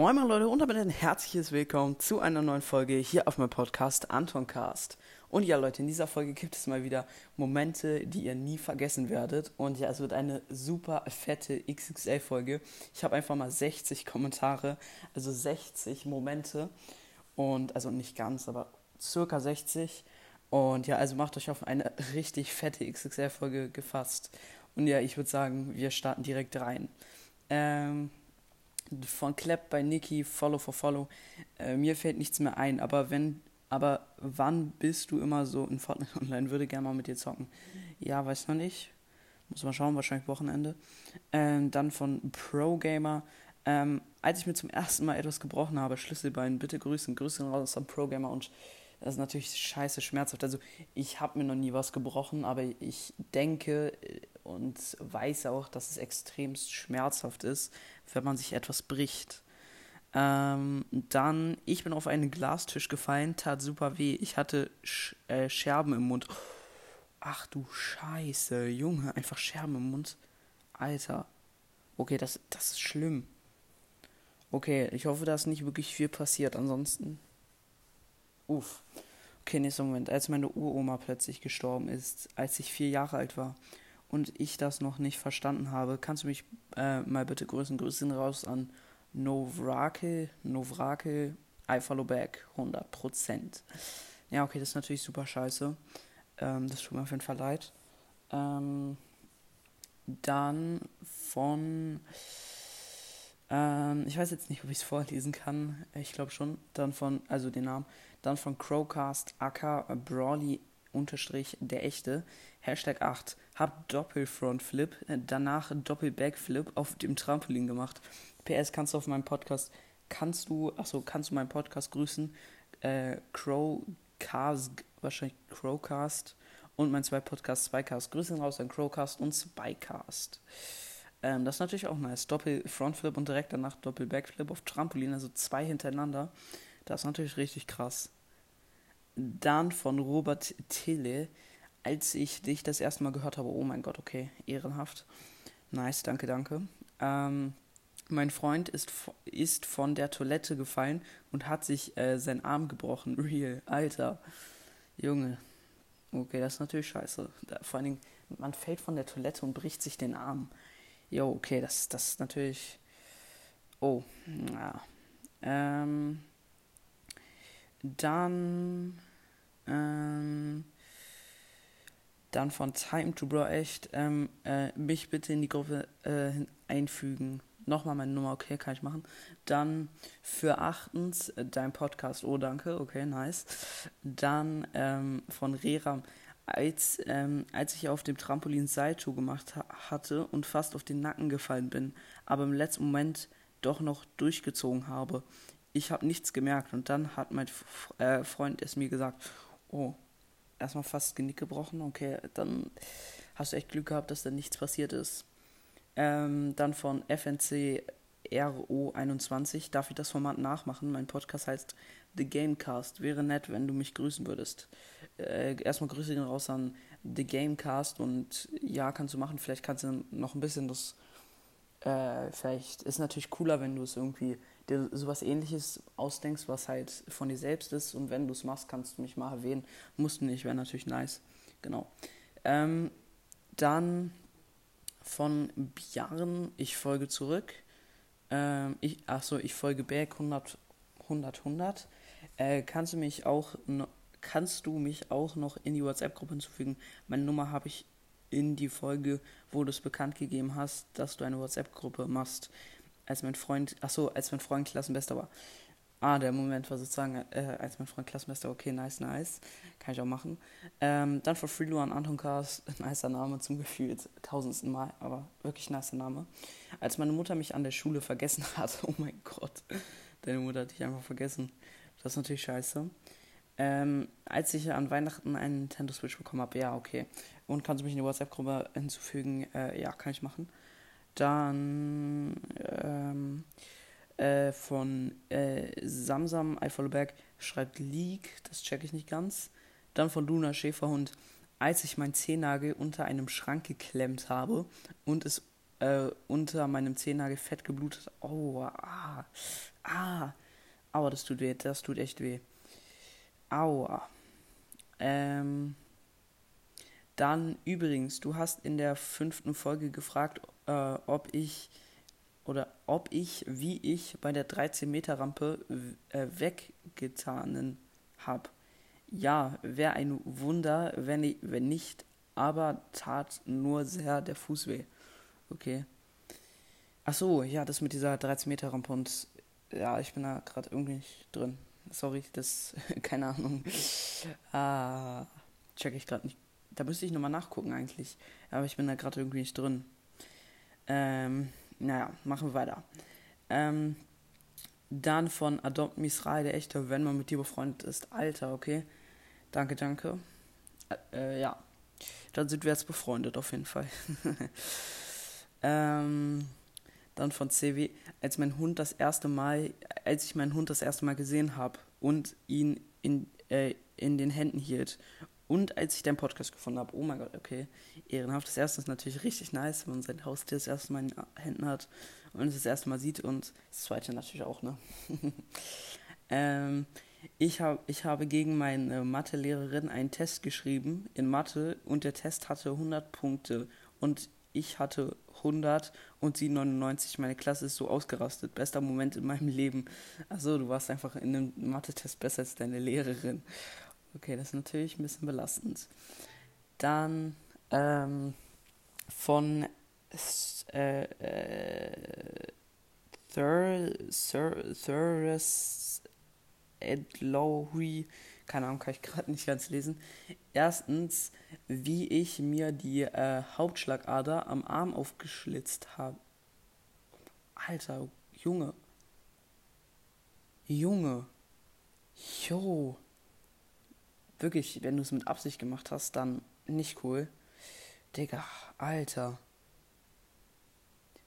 Moin moin Leute und damit ein herzliches Willkommen zu einer neuen Folge hier auf meinem Podcast Antoncast. Und ja Leute, in dieser Folge gibt es mal wieder Momente, die ihr nie vergessen werdet. Und ja, es wird eine super fette XXL-Folge. Ich habe einfach mal 60 Kommentare, also 60 Momente. Und also nicht ganz, aber circa 60. Und ja, also macht euch auf eine richtig fette XXL-Folge gefasst. Und ja, ich würde sagen, wir starten direkt rein. Ähm, von Clap bei Niki, Follow for Follow. Äh, mir fällt nichts mehr ein, aber wenn, aber wann bist du immer so in Fortnite Online? Würde gerne mal mit dir zocken. Ja, weiß noch nicht. Muss mal schauen, wahrscheinlich Wochenende. Ähm, dann von Pro Gamer. Ähm, als ich mir zum ersten Mal etwas gebrochen habe, Schlüsselbein, bitte grüßen, grüßen raus an Pro Gamer und das ist natürlich scheiße schmerzhaft. Also ich habe mir noch nie was gebrochen, aber ich denke äh, und weiß auch, dass es extremst schmerzhaft ist, wenn man sich etwas bricht. Ähm, dann, ich bin auf einen Glastisch gefallen, tat super weh. Ich hatte Sch äh, Scherben im Mund. Ach du Scheiße, Junge, einfach Scherben im Mund. Alter. Okay, das, das ist schlimm. Okay, ich hoffe, da ist nicht wirklich viel passiert. Ansonsten Uff. Okay, nächster Moment. Als meine Uroma plötzlich gestorben ist, als ich vier Jahre alt war und ich das noch nicht verstanden habe, kannst du mich äh, mal bitte grüßen? Grüßen raus an Novrake, Novrake, I follow back, 100%. Ja, okay, das ist natürlich super scheiße. Ähm, das tut mir auf jeden Fall leid. Ähm, dann von ähm, ich weiß jetzt nicht, ob ich es vorlesen kann. Ich glaube schon. Dann von, also den Namen. Dann von Crowcast AK Brawly unterstrich der echte. Hashtag 8. Hab Doppelfrontflip, danach Doppelbackflip auf dem Trampolin gemacht. PS, kannst du auf meinem Podcast, kannst du, achso, kannst du meinen Podcast grüßen? Äh, Crowcast, wahrscheinlich Crowcast und mein zwei Podcasts, Spycast. Grüße raus an Crowcast und Spycast. Ähm, das ist natürlich auch nice. Doppel Frontflip und direkt danach Doppel Backflip auf Trampolin, also zwei hintereinander. Das ist natürlich richtig krass. Dann von Robert Tille, als ich dich das erste Mal gehört habe, oh mein Gott, okay, ehrenhaft. Nice, danke, danke. Ähm, mein Freund ist, ist von der Toilette gefallen und hat sich äh, seinen Arm gebrochen. Real, Alter. Junge. Okay, das ist natürlich scheiße. Da, vor allen Dingen, man fällt von der Toilette und bricht sich den Arm. Jo, okay, das, das ist natürlich. Oh, ja. Ähm, dann. Ähm, dann von Time to Bro echt. Ähm, äh, mich bitte in die Gruppe äh, einfügen. Nochmal meine Nummer, okay, kann ich machen. Dann für achtens äh, dein Podcast. Oh, danke, okay, nice. Dann ähm, von Reram als, ähm, als ich auf dem Trampolin Salto gemacht ha hatte und fast auf den Nacken gefallen bin, aber im letzten Moment doch noch durchgezogen habe. Ich habe nichts gemerkt und dann hat mein F äh, Freund es mir gesagt, oh, erstmal fast Genick gebrochen, okay, dann hast du echt Glück gehabt, dass da nichts passiert ist. Ähm, dann von FNC RO21 darf ich das Format nachmachen. Mein Podcast heißt The Gamecast. Wäre nett, wenn du mich grüßen würdest. Äh, erstmal Grüße gehen raus an The Gamecast und ja, kannst du machen. Vielleicht kannst du noch ein bisschen das. Äh, vielleicht ist natürlich cooler, wenn du es irgendwie dir sowas ähnliches ausdenkst, was halt von dir selbst ist. Und wenn du es machst, kannst du mich mal erwähnen. Musst du nicht, wäre natürlich nice. Genau. Ähm, dann von Bjarn, ich folge zurück. Ähm, ich, achso, ich folge Back 100, 100, 100. Äh, kannst du mich auch kannst du mich auch noch in die WhatsApp-Gruppe hinzufügen? Meine Nummer habe ich in die Folge, wo du es bekannt gegeben hast, dass du eine WhatsApp-Gruppe machst. Als mein Freund, achso, als mein Freund Klassenbester war. Ah, der Moment war sozusagen, äh, als mein Freund Klassenbester, okay, nice, nice. Kann ich auch machen. Ähm, dann for Free an Anton Cars, nicer Name zum Gefühl, tausendsten Mal, aber wirklich nicer Name. Als meine Mutter mich an der Schule vergessen hat, oh mein Gott, deine Mutter hat dich einfach vergessen. Das ist natürlich scheiße. Ähm, als ich an Weihnachten einen Nintendo Switch bekommen habe, ja, okay. Und kannst du mich in die WhatsApp-Gruppe hinzufügen? Äh, ja, kann ich machen. Dann ähm, äh, von äh, Samsam Eifelberg schreibt Leak, das checke ich nicht ganz. Dann von Luna Schäferhund, als ich mein Zehennagel unter einem Schrank geklemmt habe und es äh, unter meinem Zehennagel fett geblutet. Oh, ah, ah. Aua, das tut weh, das tut echt weh. Aua. Ähm, dann übrigens, du hast in der fünften Folge gefragt, äh, ob ich oder ob ich, wie ich bei der 13 Meter Rampe äh, weggetanen habe. Ja, wäre ein Wunder, wenn, ich, wenn nicht, aber tat nur sehr der Fuß weh. Okay. Ach so, ja, das mit dieser 13 Meter Rampe und ja, ich bin da gerade irgendwie nicht drin. Sorry, das, keine Ahnung. Ah, check ich gerade nicht. Da müsste ich nochmal nachgucken eigentlich. Aber ich bin da gerade irgendwie nicht drin. Ähm, naja, machen wir weiter. Ähm, dann von Adopt Misrael, der echte, wenn man mit dir befreundet ist. Alter, okay. Danke, danke. Äh, ja. Dann sind wir jetzt befreundet, auf jeden Fall. ähm, dann von CW, als mein Hund das erste Mal, als ich meinen Hund das erste Mal gesehen habe und ihn in, äh, in den Händen hielt. Und als ich deinen Podcast gefunden habe, oh mein Gott, okay, ehrenhaft. Das erste ist natürlich richtig nice, wenn man sein Haustier das erste Mal in den Händen hat und es das erste Mal sieht und das zweite natürlich auch, ne? ähm, ich, hab, ich habe gegen meine Mathelehrerin einen Test geschrieben in Mathe und der Test hatte 100 Punkte und ich hatte 100 und sie 99. Meine Klasse ist so ausgerastet. Bester Moment in meinem Leben. Also du warst einfach in einem Mathe-Test besser als deine Lehrerin. Okay, das ist natürlich ein bisschen belastend. Dann ähm, von äh, äh, Thur, Thur, Thurus Edlowy, keine Ahnung, kann ich gerade nicht ganz lesen. Erstens, wie ich mir die äh, Hauptschlagader am Arm aufgeschlitzt habe. Alter, Junge. Junge. Jo. Wirklich, wenn du es mit Absicht gemacht hast, dann nicht cool. Digga, Alter.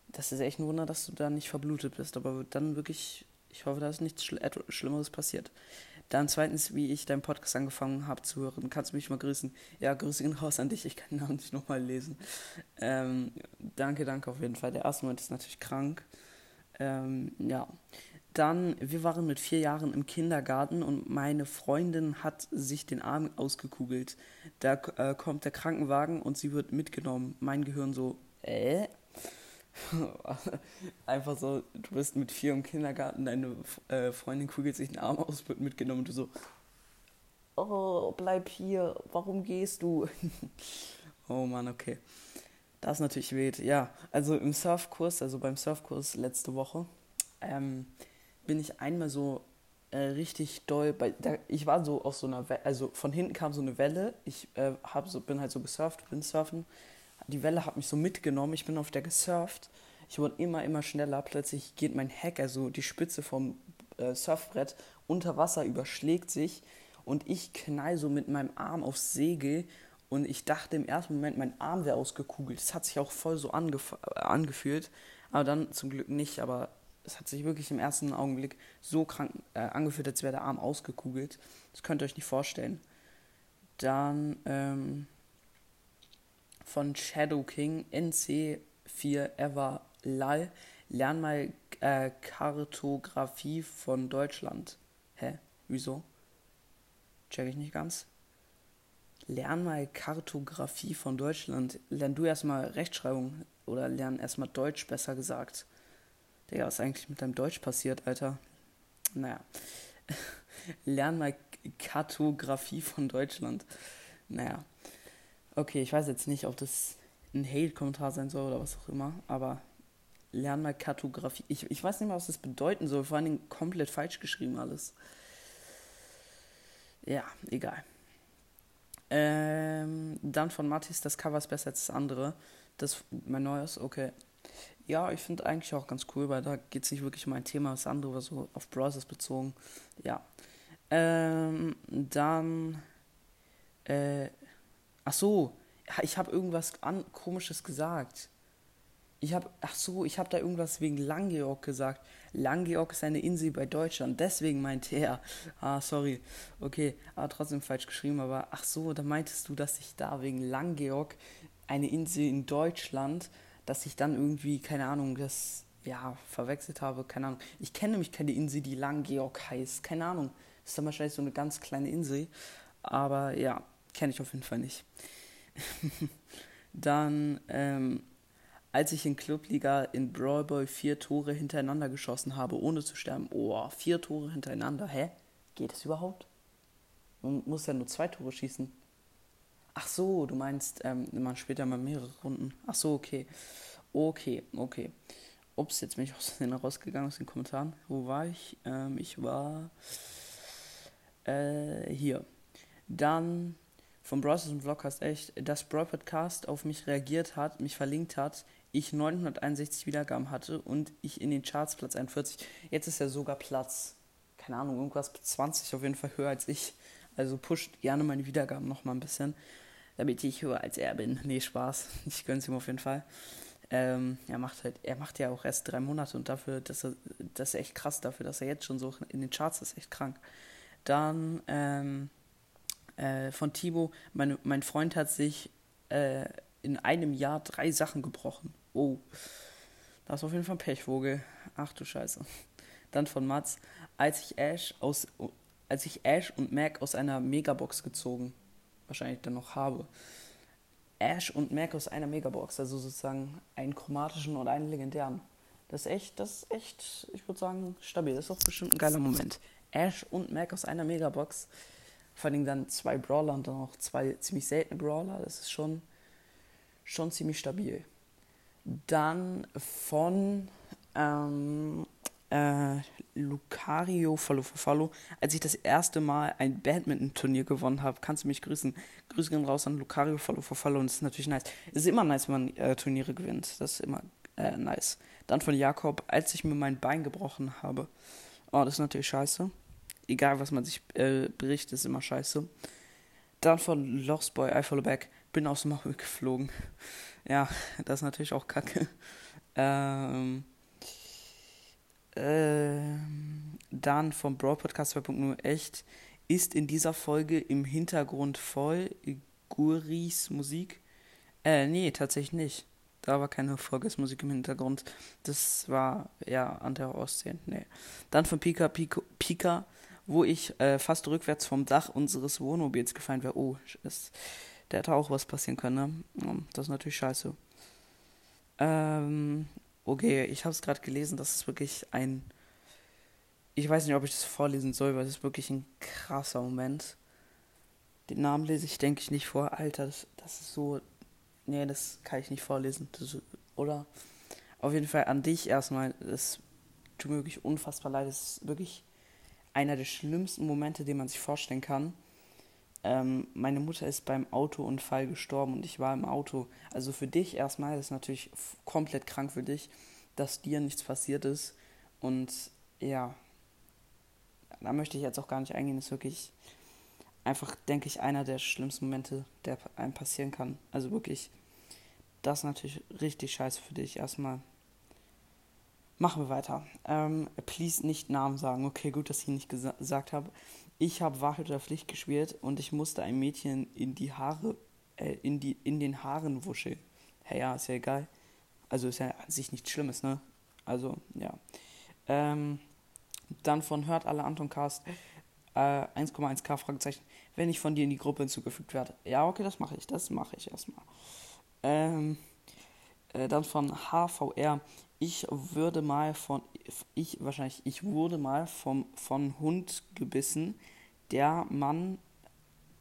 Das ist echt ein Wunder, dass du da nicht verblutet bist. Aber dann wirklich, ich hoffe, da ist nichts Schl Schlimmeres passiert. Dann zweitens, wie ich deinen Podcast angefangen habe zu hören. Kannst du mich mal grüßen? Ja, Grüße gehen raus an dich. Ich kann den Namen nicht nochmal lesen. Ähm, danke, danke auf jeden Fall. Der erste Moment ist natürlich krank. Ähm, ja. Dann, wir waren mit vier Jahren im Kindergarten und meine Freundin hat sich den Arm ausgekugelt. Da äh, kommt der Krankenwagen und sie wird mitgenommen. Mein Gehirn so, äh? Einfach so, du bist mit vier im Kindergarten, deine äh, Freundin kugelt sich den Arm aus, wird mitgenommen und du so, oh, bleib hier, warum gehst du? oh Mann, okay. Das ist natürlich wild. Ja, also im Surfkurs, also beim Surfkurs letzte Woche, ähm, bin ich einmal so äh, richtig doll bei. Da, ich war so auf so einer Welle, also von hinten kam so eine Welle. Ich äh, hab so, bin halt so gesurft, bin surfen. Die Welle hat mich so mitgenommen. Ich bin auf der gesurft. Ich wurde immer, immer schneller. Plötzlich geht mein Heck, also die Spitze vom äh, Surfbrett, unter Wasser, überschlägt sich. Und ich knall so mit meinem Arm aufs Segel. Und ich dachte im ersten Moment, mein Arm wäre ausgekugelt. Das hat sich auch voll so angef angefühlt. Aber dann zum Glück nicht. Aber es hat sich wirklich im ersten Augenblick so krank äh, angefühlt, als wäre der Arm ausgekugelt. Das könnt ihr euch nicht vorstellen. Dann ähm, von Shadow King NC4 Ever Lal. Lern mal äh, Kartografie von Deutschland. Hä? Wieso? Check ich nicht ganz. Lern mal Kartografie von Deutschland. Lern du erstmal Rechtschreibung oder lern erstmal Deutsch, besser gesagt. Digga, was ist eigentlich mit deinem Deutsch passiert, Alter? Naja. Lern mal Kartografie von Deutschland. Naja. Okay, ich weiß jetzt nicht, ob das ein Hate-Kommentar sein soll oder was auch immer, aber lern mal Kartografie. Ich, ich weiß nicht mal, was das bedeuten soll. Vor allen Dingen komplett falsch geschrieben alles. Ja, egal. Ähm, dann von Mathis, das Cover ist besser als das andere. Das mein neues, okay. Ja, ich finde eigentlich auch ganz cool, weil da geht es nicht wirklich um ein Thema, das andere war so auf Browsers bezogen. Ja. Ähm, dann. Äh, ach so, ich habe irgendwas an, komisches gesagt. Ich habe, ach so, ich habe da irgendwas wegen Langeock gesagt. Langeock ist eine Insel bei Deutschland, deswegen meinte er. Ah, sorry. Okay, aber trotzdem falsch geschrieben, aber ach so, da meintest du, dass ich da wegen Langeock eine Insel in Deutschland dass ich dann irgendwie, keine Ahnung, das ja verwechselt habe, keine Ahnung. Ich kenne nämlich keine Insel, die Langgeorg heißt, keine Ahnung. Das ist dann wahrscheinlich so eine ganz kleine Insel, aber ja, kenne ich auf jeden Fall nicht. dann, ähm, als ich in Clubliga in Brawl Boy vier Tore hintereinander geschossen habe, ohne zu sterben. Oh, vier Tore hintereinander. Hä? Geht das überhaupt? Man muss ja nur zwei Tore schießen. Ach so, du meinst, ähm, man spielt ja mal mehrere Runden. Ach so, okay. Okay, okay. Ups, jetzt bin ich aus den rausgegangen aus den Kommentaren. Wo war ich? Ähm, ich war äh, hier. Dann vom Browsers und Vlogcast echt, dass Brawl Podcast auf mich reagiert hat, mich verlinkt hat, ich 961 Wiedergaben hatte und ich in den Charts Platz 41. Jetzt ist er sogar Platz, keine Ahnung, irgendwas 20 auf jeden Fall höher als ich. Also pusht gerne meine Wiedergaben noch mal ein bisschen, damit ich höher als er bin. Nee, Spaß. Ich gönn's ihm auf jeden Fall. Ähm, er macht halt, er macht ja auch erst drei Monate und dafür, dass er, das ist echt krass dafür, dass er jetzt schon so in den Charts ist, echt krank. Dann ähm, äh, von Thibaut, mein, mein Freund hat sich äh, in einem Jahr drei Sachen gebrochen. Oh, das ist auf jeden Fall ein Pechvogel. Ach du Scheiße. Dann von Mats, als ich Ash aus, als ich Ash und Mac aus einer Megabox gezogen, wahrscheinlich dann noch habe. Ash und Mac aus einer Megabox, also sozusagen einen chromatischen und einen legendären. Das ist echt, das ist echt, ich würde sagen, stabil. Das ist auch bestimmt ein geiler Moment. Ash und Mac aus einer Megabox. Vor allem dann zwei Brawler und dann auch zwei ziemlich seltene Brawler. Das ist schon, schon ziemlich stabil. Dann von ähm, äh, Lucario Follow for Follow, als ich das erste Mal ein Badminton-Turnier gewonnen habe. Kannst du mich grüßen? Grüße gehen raus an Lucario Follow for Follow und das ist natürlich nice. Es ist immer nice, wenn man äh, Turniere gewinnt. Das ist immer äh, nice. Dann von Jakob, als ich mir mein Bein gebrochen habe. Oh, das ist natürlich scheiße egal was man sich äh, berichtet, ist immer scheiße. Dann von Lost Boy, I Follow Back, bin aus dem Maul geflogen. ja, das ist natürlich auch kacke. Ähm, äh, dann vom Brawl Podcast 2.0 echt ist in dieser Folge im Hintergrund voll Guris Musik. Äh, nee, tatsächlich nicht. Da war keine Folgesmusik im Hintergrund. Das war ja an der Ostsee. Nee. Dann von Pika Pika, Pika wo ich äh, fast rückwärts vom Dach unseres Wohnmobils gefallen wäre. Oh, ist, da hätte auch was passieren können, ne? Das ist natürlich scheiße. Ähm, okay, ich habe es gerade gelesen, das ist wirklich ein. Ich weiß nicht, ob ich das vorlesen soll, weil es ist wirklich ein krasser Moment. Den Namen lese ich, denke ich, nicht vor. Alter, das, das ist so. Nee, das kann ich nicht vorlesen. Das, oder? Auf jeden Fall an dich erstmal. Das tut mir wirklich unfassbar leid. Das ist wirklich einer der schlimmsten Momente, den man sich vorstellen kann. Ähm, meine Mutter ist beim Autounfall gestorben und ich war im Auto. Also für dich erstmal, ist natürlich komplett krank für dich, dass dir nichts passiert ist. Und ja, da möchte ich jetzt auch gar nicht eingehen. Das ist wirklich einfach, denke ich, einer der schlimmsten Momente, der einem passieren kann. Also wirklich, das ist natürlich richtig scheiße für dich erstmal. Machen wir weiter. Ähm, please nicht Namen sagen. Okay, gut, dass ich ihn nicht gesagt habe. Ich habe Wahrheit oder Pflicht gespielt und ich musste ein Mädchen in die Haare, äh, in, die, in den Haaren wuscheln. Hey, ja, ist ja egal. Also ist ja an sich nichts Schlimmes, ne? Also, ja. Ähm, dann von Hört alle Anton Cast äh, 1,1k Fragezeichen, wenn ich von dir in die Gruppe hinzugefügt werde. Ja, okay, das mache ich. Das mache ich erstmal. Ähm, äh, dann von HVR ich würde mal von, ich wahrscheinlich, ich wurde mal vom, von Hund gebissen. Der Mann,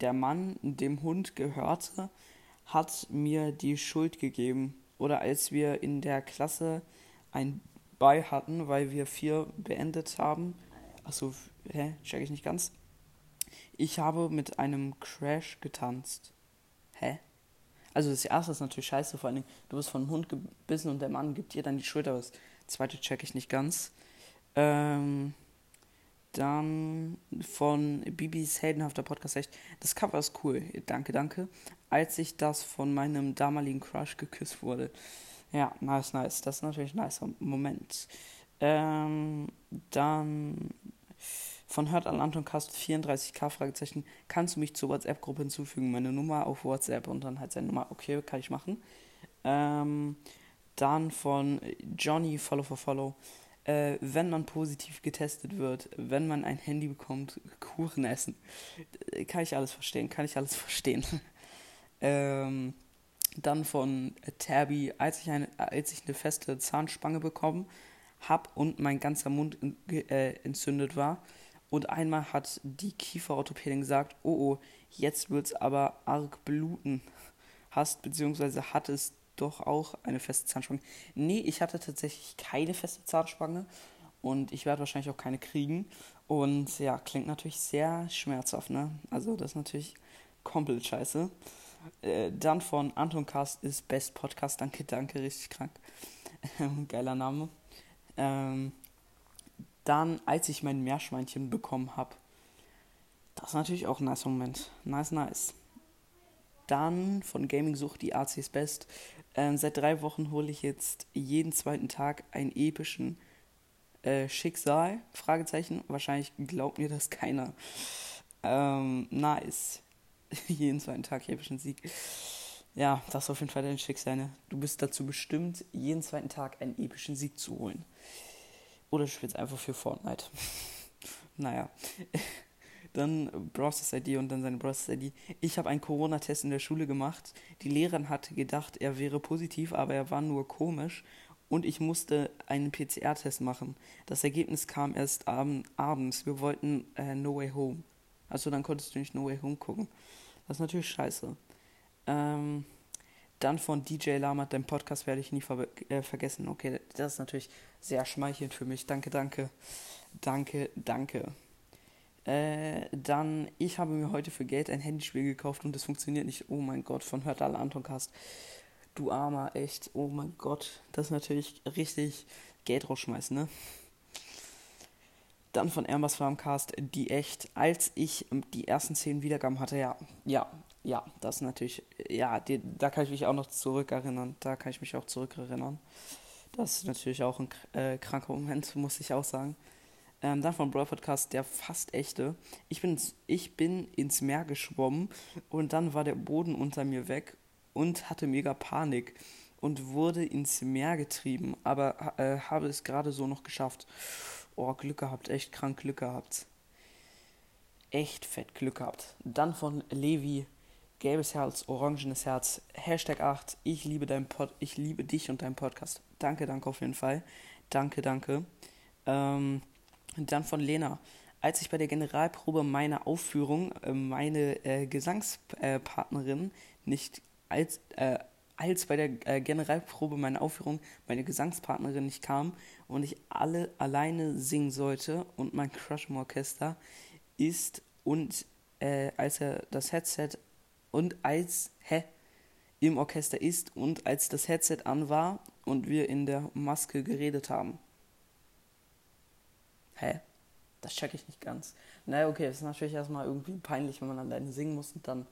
der Mann, dem Hund gehörte, hat mir die Schuld gegeben. Oder als wir in der Klasse ein Bei hatten, weil wir vier beendet haben. Achso, hä? Check ich nicht ganz. Ich habe mit einem Crash getanzt. Hä? Also das erste ist natürlich scheiße, vor allem du wirst von einem Hund gebissen und der Mann gibt dir dann die Schulter. Das zweite check ich nicht ganz. Ähm, dann von Bibis heldenhafter Podcast echt. Das Cover ist cool. Danke, danke. Als ich das von meinem damaligen Crush geküsst wurde. Ja, nice, nice. Das ist natürlich ein nicer Moment. Ähm, dann von Hört an Anton Cast 34k Fragezeichen, kannst du mich zur WhatsApp-Gruppe hinzufügen? Meine Nummer auf WhatsApp und dann halt seine Nummer. Okay, kann ich machen. Ähm, Dann von Johnny Follow for Follow. Äh, wenn man positiv getestet wird, wenn man ein Handy bekommt, Kuchen essen. Kann ich alles verstehen, kann ich alles verstehen. ähm, dann von Tabby, als ich eine, als ich eine feste Zahnspange bekommen habe und mein ganzer Mund äh, entzündet war. Und einmal hat die Kieferorthopädin gesagt, oh oh, jetzt wird's aber arg bluten. Hast, beziehungsweise hat es doch auch eine feste Zahnspange. Nee, ich hatte tatsächlich keine feste Zahnspange und ich werde wahrscheinlich auch keine kriegen. Und ja, klingt natürlich sehr schmerzhaft, ne? Also das ist natürlich komplett scheiße. Äh, dann von Anton Cast ist Best Podcast. Danke, danke, richtig krank. Geiler Name. Ähm, dann, als ich mein Meerschweinchen bekommen habe. Das ist natürlich auch ein nice Moment. Nice, nice. Dann von Gaming Sucht die ACs Best. Ähm, seit drei Wochen hole ich jetzt jeden zweiten Tag einen epischen äh, Schicksal. Fragezeichen. Wahrscheinlich glaubt mir das keiner. Ähm, nice. jeden zweiten Tag epischen Sieg. Ja, das ist auf jeden Fall dein Schicksal. Ne? Du bist dazu bestimmt, jeden zweiten Tag einen epischen Sieg zu holen. Oder du spielst einfach für Fortnite. naja. Dann Browsers ID und dann seine Browsers ID. Ich habe einen Corona-Test in der Schule gemacht. Die Lehrerin hatte gedacht, er wäre positiv, aber er war nur komisch. Und ich musste einen PCR-Test machen. Das Ergebnis kam erst ab abends. Wir wollten äh, No Way Home. Also dann konntest du nicht No Way Home gucken. Das ist natürlich scheiße. Ähm, dann von DJ Lama, dein Podcast werde ich nie ver äh, vergessen. Okay, das ist natürlich sehr schmeichelnd für mich. Danke, danke. Danke, danke. Äh, dann, ich habe mir heute für Geld ein Handyspiel gekauft und es funktioniert nicht. Oh mein Gott, von Hört alle Antoncast. Du Armer, echt. Oh mein Gott. Das ist natürlich richtig Geld rausschmeißen, ne? Dann von Ambers Farmcast, die echt, als ich die ersten zehn Wiedergaben hatte, ja, ja, ja, das natürlich, ja, die, da kann ich mich auch noch zurückerinnern. Da kann ich mich auch zurückerinnern. Das ist natürlich auch ein äh, kranker Moment, muss ich auch sagen. Ähm, dann von Brawl der fast echte. Ich bin, ich bin ins Meer geschwommen und dann war der Boden unter mir weg und hatte mega Panik und wurde ins Meer getrieben, aber äh, habe es gerade so noch geschafft. Oh, Glück gehabt, echt krank Glück gehabt. Echt fett Glück gehabt. Dann von Levi gelbes Herz, orangenes Herz, Hashtag 8, ich liebe dein Pod, ich liebe dich und deinen Podcast. Danke, danke auf jeden Fall. Danke, danke. Ähm, dann von Lena. Als ich bei der Generalprobe meiner Aufführung äh, meine äh, Gesangspartnerin nicht als, äh, als bei der äh, Generalprobe meiner Aufführung meine Gesangspartnerin nicht kam und ich alle alleine singen sollte und mein Crush im Orchester ist und äh, als er das Headset und als hä, im Orchester ist und als das Headset an war und wir in der Maske geredet haben. Hä? Das check ich nicht ganz. Naja, okay, es ist natürlich erstmal irgendwie peinlich, wenn man alleine singen muss und dann,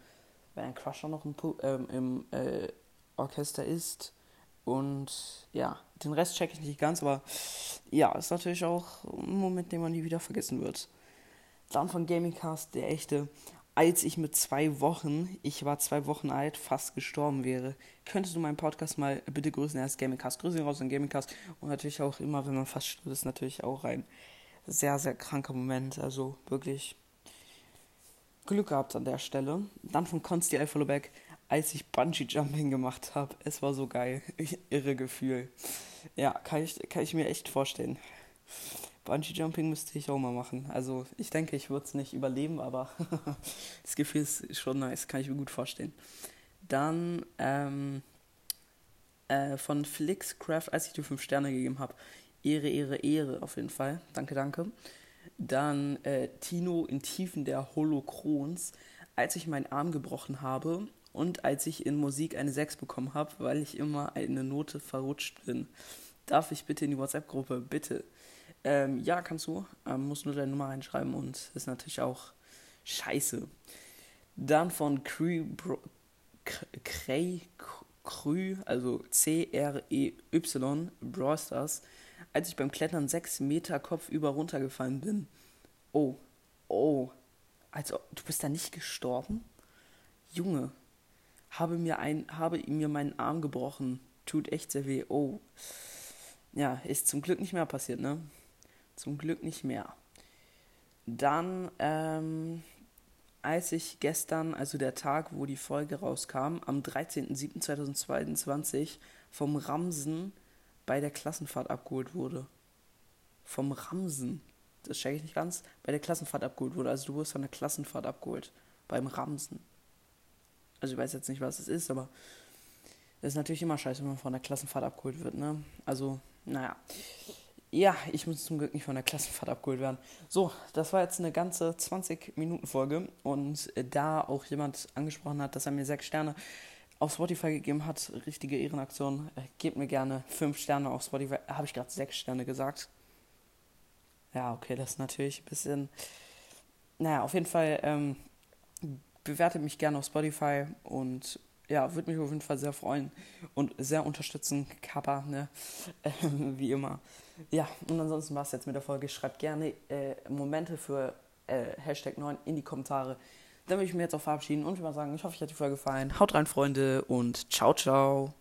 wenn ein Crusher noch im, ähm, im äh, Orchester ist. Und ja, den Rest check ich nicht ganz, aber ja, ist natürlich auch ein Moment, den man nie wieder vergessen wird. Dann von Gamingcast, der echte als ich mit zwei Wochen, ich war zwei Wochen alt, fast gestorben wäre. Könntest du meinen Podcast mal bitte grüßen? Er ist Gamingcast. Grüße raus an Gamingcast. Und natürlich auch immer, wenn man fast stirbt, ist natürlich auch ein sehr, sehr kranker Moment. Also wirklich Glück gehabt an der Stelle. Dann von Consti Followback, als ich Bungee Jumping gemacht habe. Es war so geil. Irre Gefühl. Ja, kann ich, kann ich mir echt vorstellen. Bungee Jumping müsste ich auch mal machen. Also ich denke, ich würde es nicht überleben, aber das Gefühl ist schon nice, kann ich mir gut vorstellen. Dann ähm, äh, von Flixcraft, als ich dir 5 Sterne gegeben habe. Ehre, Ehre, Ehre auf jeden Fall. Danke, danke. Dann äh, Tino in Tiefen der Holokrons, als ich meinen Arm gebrochen habe und als ich in Musik eine 6 bekommen habe, weil ich immer eine Note verrutscht bin. Darf ich bitte in die WhatsApp-Gruppe? Bitte. Ähm, ja, kannst du. Ähm, musst nur deine Nummer reinschreiben und ist natürlich auch scheiße. Dann von Cray Crü, also C-R-E-Y, Brawl Stars, als ich beim Klettern 6 Meter kopfüber runtergefallen bin. Oh, oh. Also, du bist da nicht gestorben? Junge, habe mir, ein, habe mir meinen Arm gebrochen. tut echt sehr weh. Oh. Ja, ist zum Glück nicht mehr passiert, ne? Zum Glück nicht mehr. Dann, ähm, als ich gestern, also der Tag, wo die Folge rauskam, am 13.07.2022 vom Ramsen bei der Klassenfahrt abgeholt wurde. Vom Ramsen. Das check ich nicht ganz. Bei der Klassenfahrt abgeholt wurde. Also du wurdest von der Klassenfahrt abgeholt. Beim Ramsen. Also ich weiß jetzt nicht, was es ist, aber das ist natürlich immer scheiße, wenn man von der Klassenfahrt abgeholt wird, ne? Also, naja. Ja, ich muss zum Glück nicht von der Klassenfahrt abgeholt werden. So, das war jetzt eine ganze 20-Minuten-Folge. Und äh, da auch jemand angesprochen hat, dass er mir sechs Sterne auf Spotify gegeben hat, richtige Ehrenaktion, äh, gebt mir gerne fünf Sterne auf Spotify. Habe ich gerade sechs Sterne gesagt? Ja, okay, das ist natürlich ein bisschen. Naja, auf jeden Fall ähm, bewertet mich gerne auf Spotify und ja, würde mich auf jeden Fall sehr freuen und sehr unterstützen. Kappa, ne? wie immer. Ja, und ansonsten war es jetzt mit der Folge. Schreibt gerne äh, Momente für äh, Hashtag 9 in die Kommentare. Dann würde ich mich jetzt auch verabschieden und ich mal sagen, ich hoffe, euch hat die Folge gefallen. Haut rein, Freunde, und ciao, ciao.